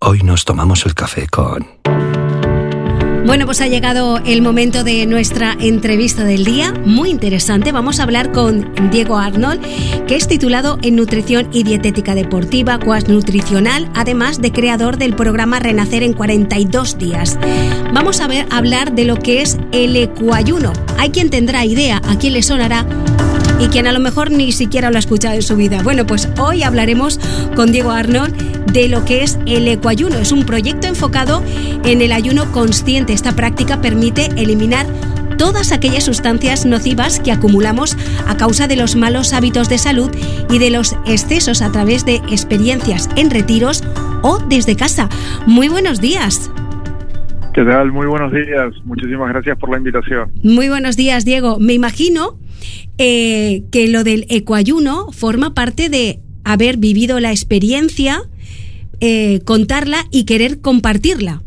Hoy nos tomamos el café con... Bueno, pues ha llegado el momento de nuestra entrevista del día, muy interesante. Vamos a hablar con Diego Arnold, que es titulado en Nutrición y Dietética Deportiva, Cuas Nutricional, además de creador del programa Renacer en 42 días. Vamos a ver hablar de lo que es el ecuayuno. Hay quien tendrá idea, a quién le sonará y quien a lo mejor ni siquiera lo ha escuchado en su vida. Bueno, pues hoy hablaremos con Diego Arnold de lo que es el ecoayuno. Es un proyecto enfocado en el ayuno consciente. Esta práctica permite eliminar todas aquellas sustancias nocivas que acumulamos a causa de los malos hábitos de salud y de los excesos a través de experiencias en retiros o desde casa. Muy buenos días. ¿Qué tal? Muy buenos días. Muchísimas gracias por la invitación. Muy buenos días, Diego. Me imagino eh, que lo del ecoayuno forma parte de haber vivido la experiencia, eh, contarla y querer compartirla.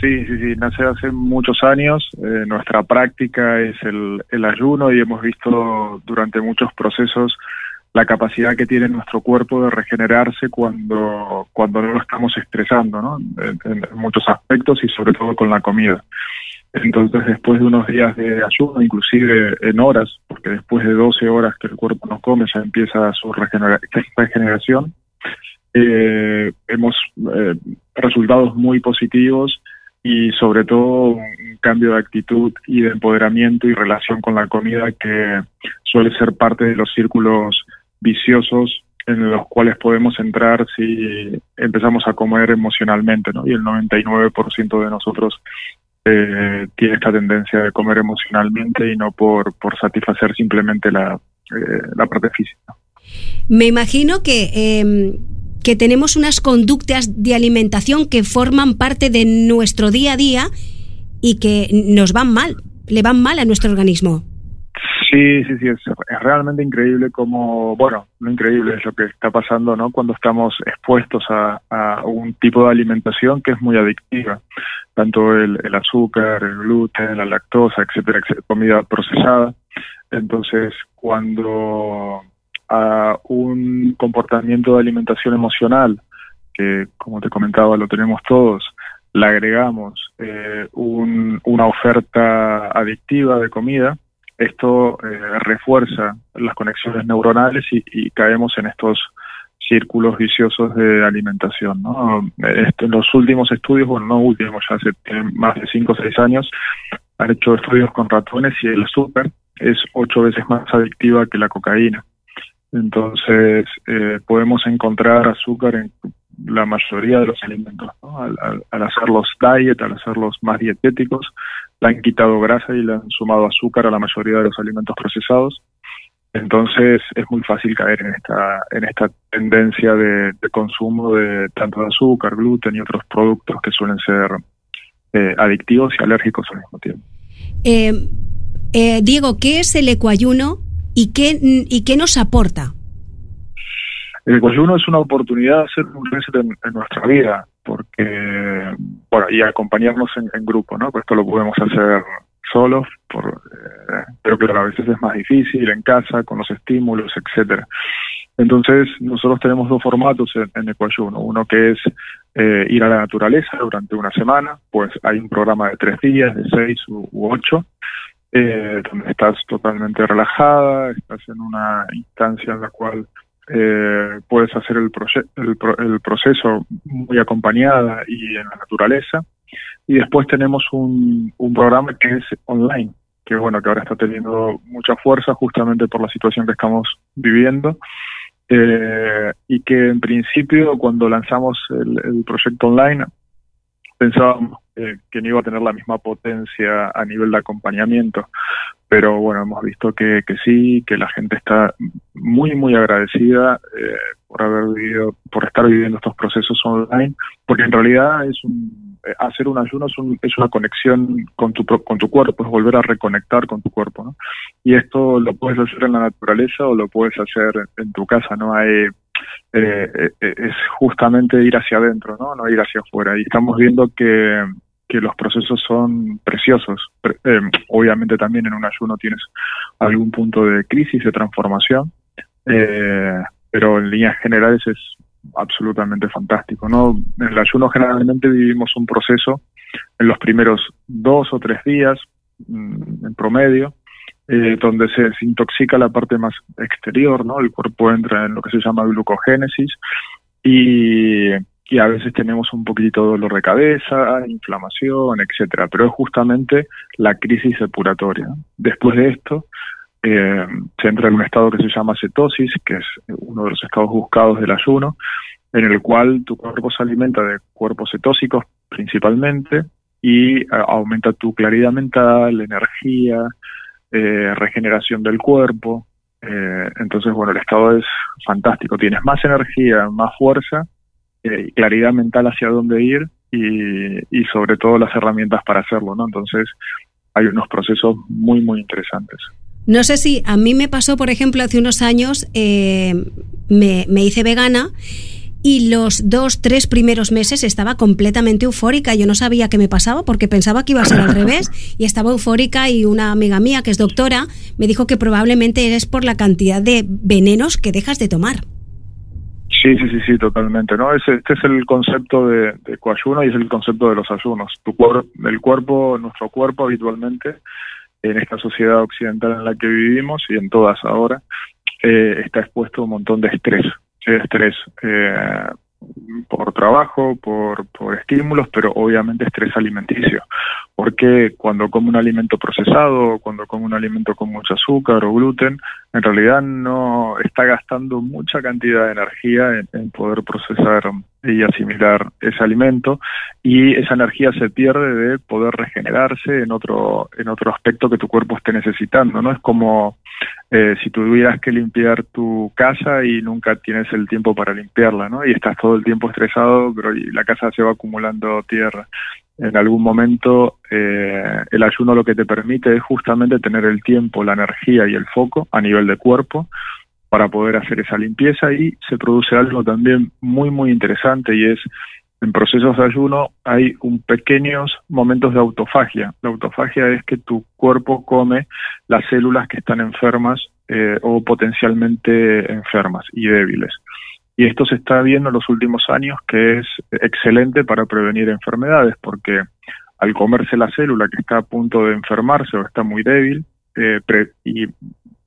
Sí, sí, sí, nace hace muchos años. Eh, nuestra práctica es el, ayuno y hemos visto durante muchos procesos la capacidad que tiene nuestro cuerpo de regenerarse cuando, cuando no lo estamos estresando, ¿no? En muchos aspectos y sobre todo con la comida. Entonces, después de unos días de ayuno, inclusive en horas, porque después de 12 horas que el cuerpo no come ya empieza su regenera regeneración, eh, hemos eh, resultados muy positivos y sobre todo un cambio de actitud y de empoderamiento y relación con la comida que suele ser parte de los círculos viciosos en los cuales podemos entrar si empezamos a comer emocionalmente, ¿no? Y el 99% de nosotros eh, tiene esta tendencia de comer emocionalmente y no por, por satisfacer simplemente la, eh, la parte física. Me imagino que, eh, que tenemos unas conductas de alimentación que forman parte de nuestro día a día y que nos van mal, le van mal a nuestro organismo. Sí, sí, sí, es, es, realmente increíble como, bueno, lo increíble es lo que está pasando, ¿no? Cuando estamos expuestos a, a un tipo de alimentación que es muy adictiva, tanto el, el azúcar, el gluten, la lactosa, etcétera, etcétera, comida procesada. Entonces, cuando a un comportamiento de alimentación emocional, que como te comentaba lo tenemos todos, le agregamos eh, un, una oferta adictiva de comida, esto eh, refuerza las conexiones neuronales y, caemos en estos círculos viciosos de alimentación. en los últimos estudios, bueno, no últimos, ya hace más de 5 o 6 años, han hecho estudios con ratones y el azúcar es ocho veces más adictiva que la cocaína. Entonces, eh, podemos encontrar azúcar en la mayoría de los alimentos. ¿no? Al, al, al, hacerlos diet, al hacerlos más dietéticos, le han quitado grasa y le han sumado azúcar a la mayoría de los alimentos procesados. Entonces es muy fácil caer en esta, en esta tendencia de, de consumo de tanto de azúcar, gluten y otros productos que suelen ser eh, adictivos y alérgicos al mismo tiempo. Eh, eh, Diego, ¿qué es el ecuayuno y qué, y qué nos aporta? El ecuayuno es una oportunidad de hacer un reset en, en nuestra vida, porque, bueno, y acompañarnos en, en grupo, ¿no? Pues esto lo podemos hacer solos, por, eh, pero claro, a veces es más difícil en casa, con los estímulos, etcétera. Entonces, nosotros tenemos dos formatos en, en Ecuayuno. Uno que es eh, ir a la naturaleza durante una semana, pues hay un programa de tres días, de seis u, u ocho, eh, donde estás totalmente relajada, estás en una instancia en la cual eh, puedes hacer el, el, pro el, proceso muy acompañada y en la naturaleza. Y después tenemos un, programa que es online, que bueno, que ahora está teniendo mucha fuerza justamente por la situación que estamos viviendo. eh, y que en principio cuando lanzamos el, proyecto online pensábamos que no iba a tener la misma potencia a nivel de acompañamiento, pero bueno, hemos visto que, que sí, que la gente está muy, muy agradecida eh, por haber vivido, por estar viviendo estos procesos online, porque en realidad es un, eh, hacer un ayuno es, un, es una conexión con tu, con tu cuerpo, es volver a reconectar con tu cuerpo, ¿no? Y esto lo puedes hacer en la naturaleza o lo puedes hacer en tu casa, ¿no? Hay, eh, es justamente ir hacia adentro, ¿no? No ir hacia afuera. Y estamos viendo que que los procesos son preciosos. Eh, obviamente también en un ayuno tienes algún punto de crisis, de transformación, eh, pero en líneas generales es absolutamente fantástico. ¿no? En el ayuno generalmente vivimos un proceso en los primeros dos o tres días, mm, en promedio, eh, donde se desintoxica la parte más exterior, ¿no? El cuerpo entra en lo que se llama glucogénesis y y a veces tenemos un poquito de dolor de cabeza, inflamación, etcétera, pero es justamente la crisis depuratoria. Después de esto, eh, se entra en un estado que se llama cetosis, que es uno de los estados buscados del ayuno, en el cual tu cuerpo se alimenta de cuerpos cetósicos principalmente y eh, aumenta tu claridad mental, energía, eh, regeneración del cuerpo. entonces, bueno, el estado es fantástico. Tienes más energía, más fuerza eh, claridad mental hacia dónde ir y, sobre todo las herramientas para hacerlo, ¿no? Entonces hay unos procesos muy, muy interesantes. No sé si a mí me pasó, por ejemplo, hace unos años, eh, me, me hice vegana y los dos, tres primeros meses estaba completamente eufórica. Yo no sabía qué me pasaba porque pensaba que iba a ser al revés y estaba eufórica y una amiga mía que es doctora me dijo que probablemente eres por la cantidad de venenos que dejas de tomar. Sí, sí, sí, sí, totalmente. ¿no? Este es el concepto de, de coayuno y es el concepto de los ayunos. Tu el cuerpo, nuestro cuerpo habitualmente, en esta sociedad occidental en la que vivimos y en todas ahora, eh, está expuesto a un montón de estrés. Estrés eh, por trabajo, por, por estímulos, pero obviamente estrés alimenticio. Porque cuando come un alimento procesado, cuando come un alimento con mucho azúcar o gluten, en realidad no está gastando mucha cantidad de energía en, poder procesar y asimilar ese alimento y esa energía se pierde de poder regenerarse en otro en otro aspecto que tu cuerpo esté necesitando no es como eh, si tuvieras que limpiar tu casa y nunca tienes el tiempo para limpiarla no y estás todo el tiempo estresado pero la casa se va acumulando tierra. En algún momento eh, el ayuno lo que te permite es justamente tener el tiempo, la energía y el foco a nivel de cuerpo para poder hacer esa limpieza y se produce algo también muy muy interesante y es en procesos de ayuno hay un pequeños momentos de autofagia. La autofagia es que tu cuerpo come las células que están enfermas eh, o potencialmente enfermas y débiles. Y esto se está viendo en los últimos años que es excelente para prevenir enfermedades, porque al comerse la célula que está a punto de enfermarse o está muy débil, eh, y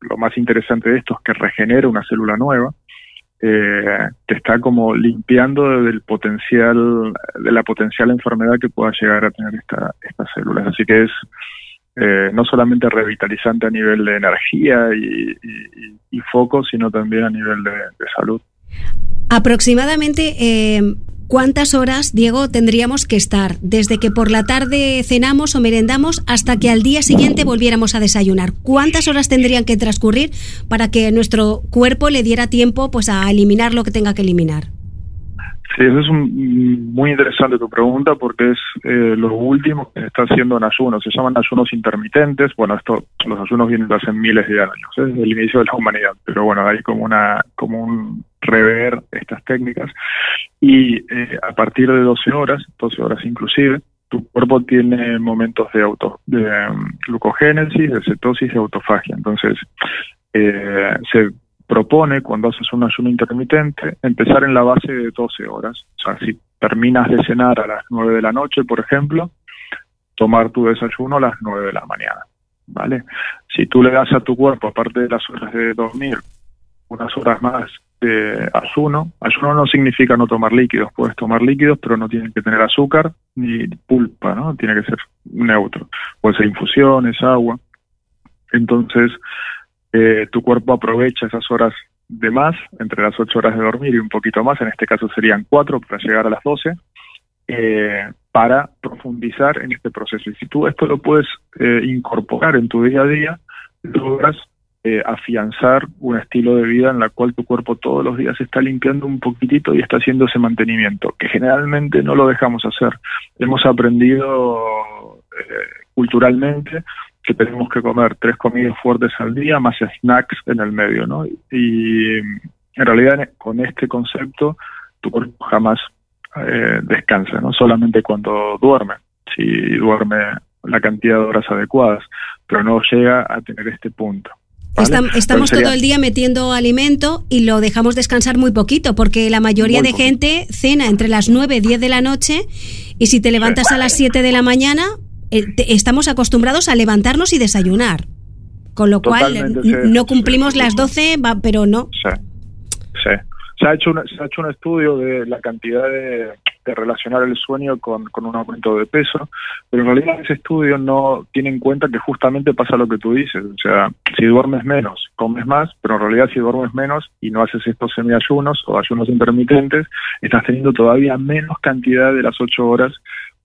lo más interesante de esto es que regenera una célula nueva, eh, te está como limpiando del potencial, de la potencial enfermedad que pueda llegar a tener esta, estas células. Así que es eh, no solamente revitalizante a nivel de energía y, foco, sino también a nivel de salud. Aproximadamente, eh, ¿cuántas horas, Diego, tendríamos que estar desde que por la tarde cenamos o merendamos hasta que al día siguiente volviéramos a desayunar? ¿Cuántas horas tendrían que transcurrir para que nuestro cuerpo le diera tiempo pues, a eliminar lo que tenga que eliminar? Sí, eso es muy interesante tu pregunta porque es eh, lo último que está haciendo en ayunos. Se llaman ayunos intermitentes. Bueno, esto, los ayunos vienen de hace miles de años, ¿eh? desde el inicio de la humanidad. Pero bueno, hay como una, como un rever estas técnicas y eh, a partir de 12 horas, 12 horas inclusive, tu cuerpo tiene momentos de auto de um, glucogénesis, de cetosis y autofagia. Entonces, eh, se propone cuando haces un ayuno intermitente empezar en la base de 12 horas. O sea, si terminas de cenar a las 9 de la noche, por ejemplo, tomar tu desayuno a las 9 de la mañana. ¿Vale? Si tú le das a tu cuerpo, aparte de las horas de dormir, unas horas más de ayuno. Ayuno no significa no tomar líquidos, puedes tomar líquidos, pero no tienen que tener azúcar ni pulpa, ¿no? Tiene que ser neutro. Puede ser infusiones, agua. Entonces, eh, tu cuerpo aprovecha esas horas de más, entre las 8 horas de dormir y un poquito más, en este caso serían 4 para llegar a las 12, eh, para profundizar en este proceso. Y si tú esto lo puedes eh, incorporar en tu día a día, logras eh, afianzar un estilo de vida en la cual tu cuerpo todos los días está limpiando un poquitito y está haciendo ese mantenimiento, que generalmente no lo dejamos hacer. Hemos aprendido culturalmente que tenemos que comer tres comidas fuertes al día más snacks en el medio, ¿no? Y en realidad con este concepto tu cuerpo jamás eh, descansa, ¿no? Solamente cuando duerme, si duerme la cantidad de horas adecuadas, pero no llega a tener este punto. Estamos todo el día metiendo alimento y lo dejamos descansar muy poquito, porque la mayoría de gente cena entre las 9 y 10 de la noche y si te levantas a las 7 de la mañana, estamos acostumbrados a levantarnos y desayunar. Con lo cual, no cumplimos las 12, pero no. Sí, sí. Se ha, hecho un, se ha hecho un estudio de la cantidad de, relacionar el sueño con, con, un aumento de peso, pero en realidad ese estudio no tiene en cuenta que justamente pasa lo que tú dices, o sea, si duermes menos, comes más, pero en realidad si duermes menos y no haces estos semiayunos o ayunos intermitentes, estás teniendo todavía menos cantidad de las ocho horas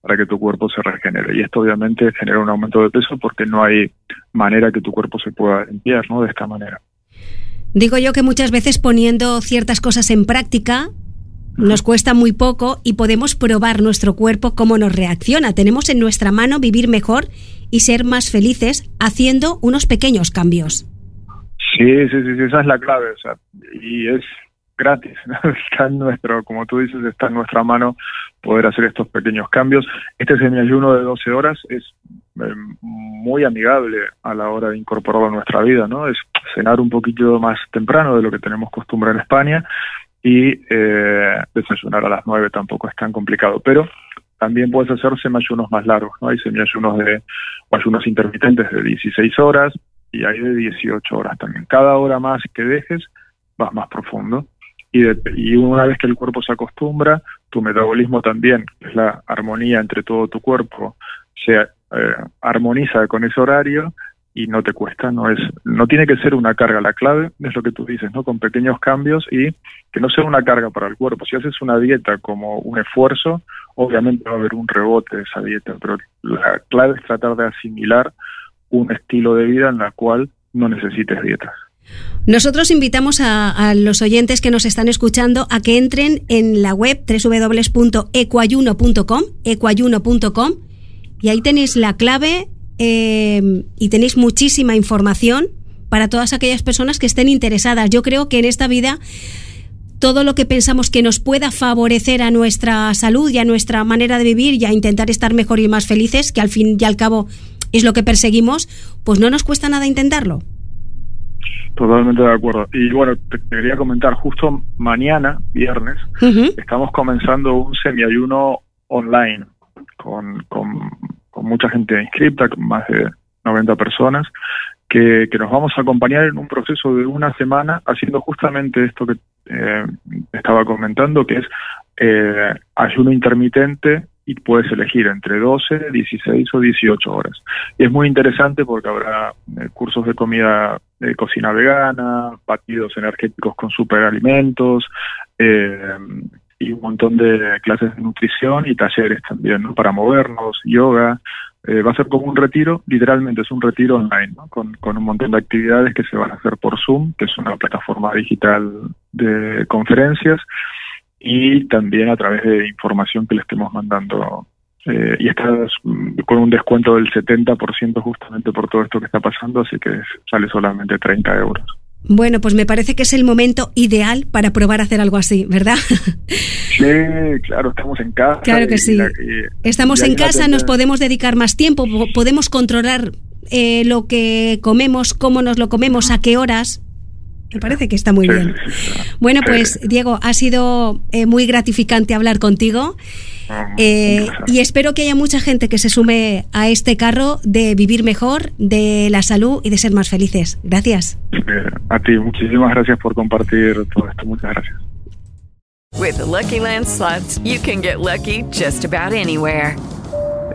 para que tu cuerpo se regenere. Y esto obviamente genera un aumento de peso porque no hay manera que tu cuerpo se pueda limpiar, ¿no? De esta manera. Digo yo que muchas veces poniendo ciertas cosas en práctica nos cuesta muy poco y podemos probar nuestro cuerpo cómo nos reacciona. Tenemos en nuestra mano vivir mejor y ser más felices haciendo unos pequeños cambios. Sí, sí, sí, esa es la clave. O sea, y es gratis. Está en nuestro, como tú dices, está en nuestra mano poder hacer estos pequeños cambios. Este semiayuno de 12 horas es eh, muy amigable a la hora de incorporarlo a nuestra vida, ¿no? Es cenar un poquito más temprano de lo que tenemos costumbre en España y eh, desayunar a las 9 tampoco es tan complicado, pero también puedes hacer semiayunos más largos, ¿no? Hay semiayunos de, o ayunos intermitentes de 16 horas y hay de 18 horas también. Cada hora más que dejes vas más profundo y, y una vez que el cuerpo se acostumbra, tu metabolismo también, que es la armonía entre todo tu cuerpo, se eh, armoniza con ese horario y no te cuesta, no es, no tiene que ser una carga, la clave es lo que tú dices, ¿no? Con pequeños cambios y que no sea una carga para el cuerpo. Si haces una dieta como un esfuerzo, obviamente va a haber un rebote de esa dieta, pero la clave es tratar de asimilar un estilo de vida en la cual no necesites dietas. Nosotros invitamos a, los oyentes que nos están escuchando a que entren en la web www.ecuayuno.com, ecuayuno.com, y ahí tenéis la clave eh, y tenéis muchísima información para todas aquellas personas que estén interesadas. Yo creo que en esta vida todo lo que pensamos que nos pueda favorecer a nuestra salud y a nuestra manera de vivir y a intentar estar mejor y más felices, que al fin y al cabo es lo que perseguimos, pues no nos cuesta nada intentarlo. Totalmente de acuerdo. Y bueno, te quería comentar, justo mañana, viernes, estamos comenzando un semiayuno online con, con, mucha gente inscripta, con más de 90 personas, que, que, nos vamos a acompañar en un proceso de una semana haciendo justamente esto que eh, estaba comentando, que es eh, ayuno intermitente y puedes elegir entre 12, 16 o 18 horas. Y es muy interesante porque habrá eh, cursos de comida, de cocina vegana, batidos energéticos con superalimentos, eh, y un montón de clases de nutrición y talleres también. Para movernos, yoga. Eh, va a ser como un retiro, literalmente es un retiro online, ¿no? con un montón de actividades que se van a hacer por Zoom, que es una plataforma digital de conferencias y también a través de información que le estemos mandando. Eh, y está con un descuento del 70% justamente por todo esto que está pasando, así que sale solamente 30 euros. Bueno, pues me parece que es el momento ideal para probar a hacer algo así, ¿verdad? Sí, claro, estamos en casa. Claro que sí. estamos en casa, nos podemos dedicar más tiempo, podemos controlar eh, lo que comemos, cómo nos lo comemos, a qué horas. Me parece que está muy bien. Bueno, pues Diego, ha sido eh, muy gratificante hablar contigo ah, eh, y espero que haya mucha gente que se sume a este carro de vivir mejor, de la salud y de ser más felices. Gracias. Eh, a ti, muchísimas gracias por compartir todo esto. Muchas gracias. With Lucky Land you can get lucky just about anywhere.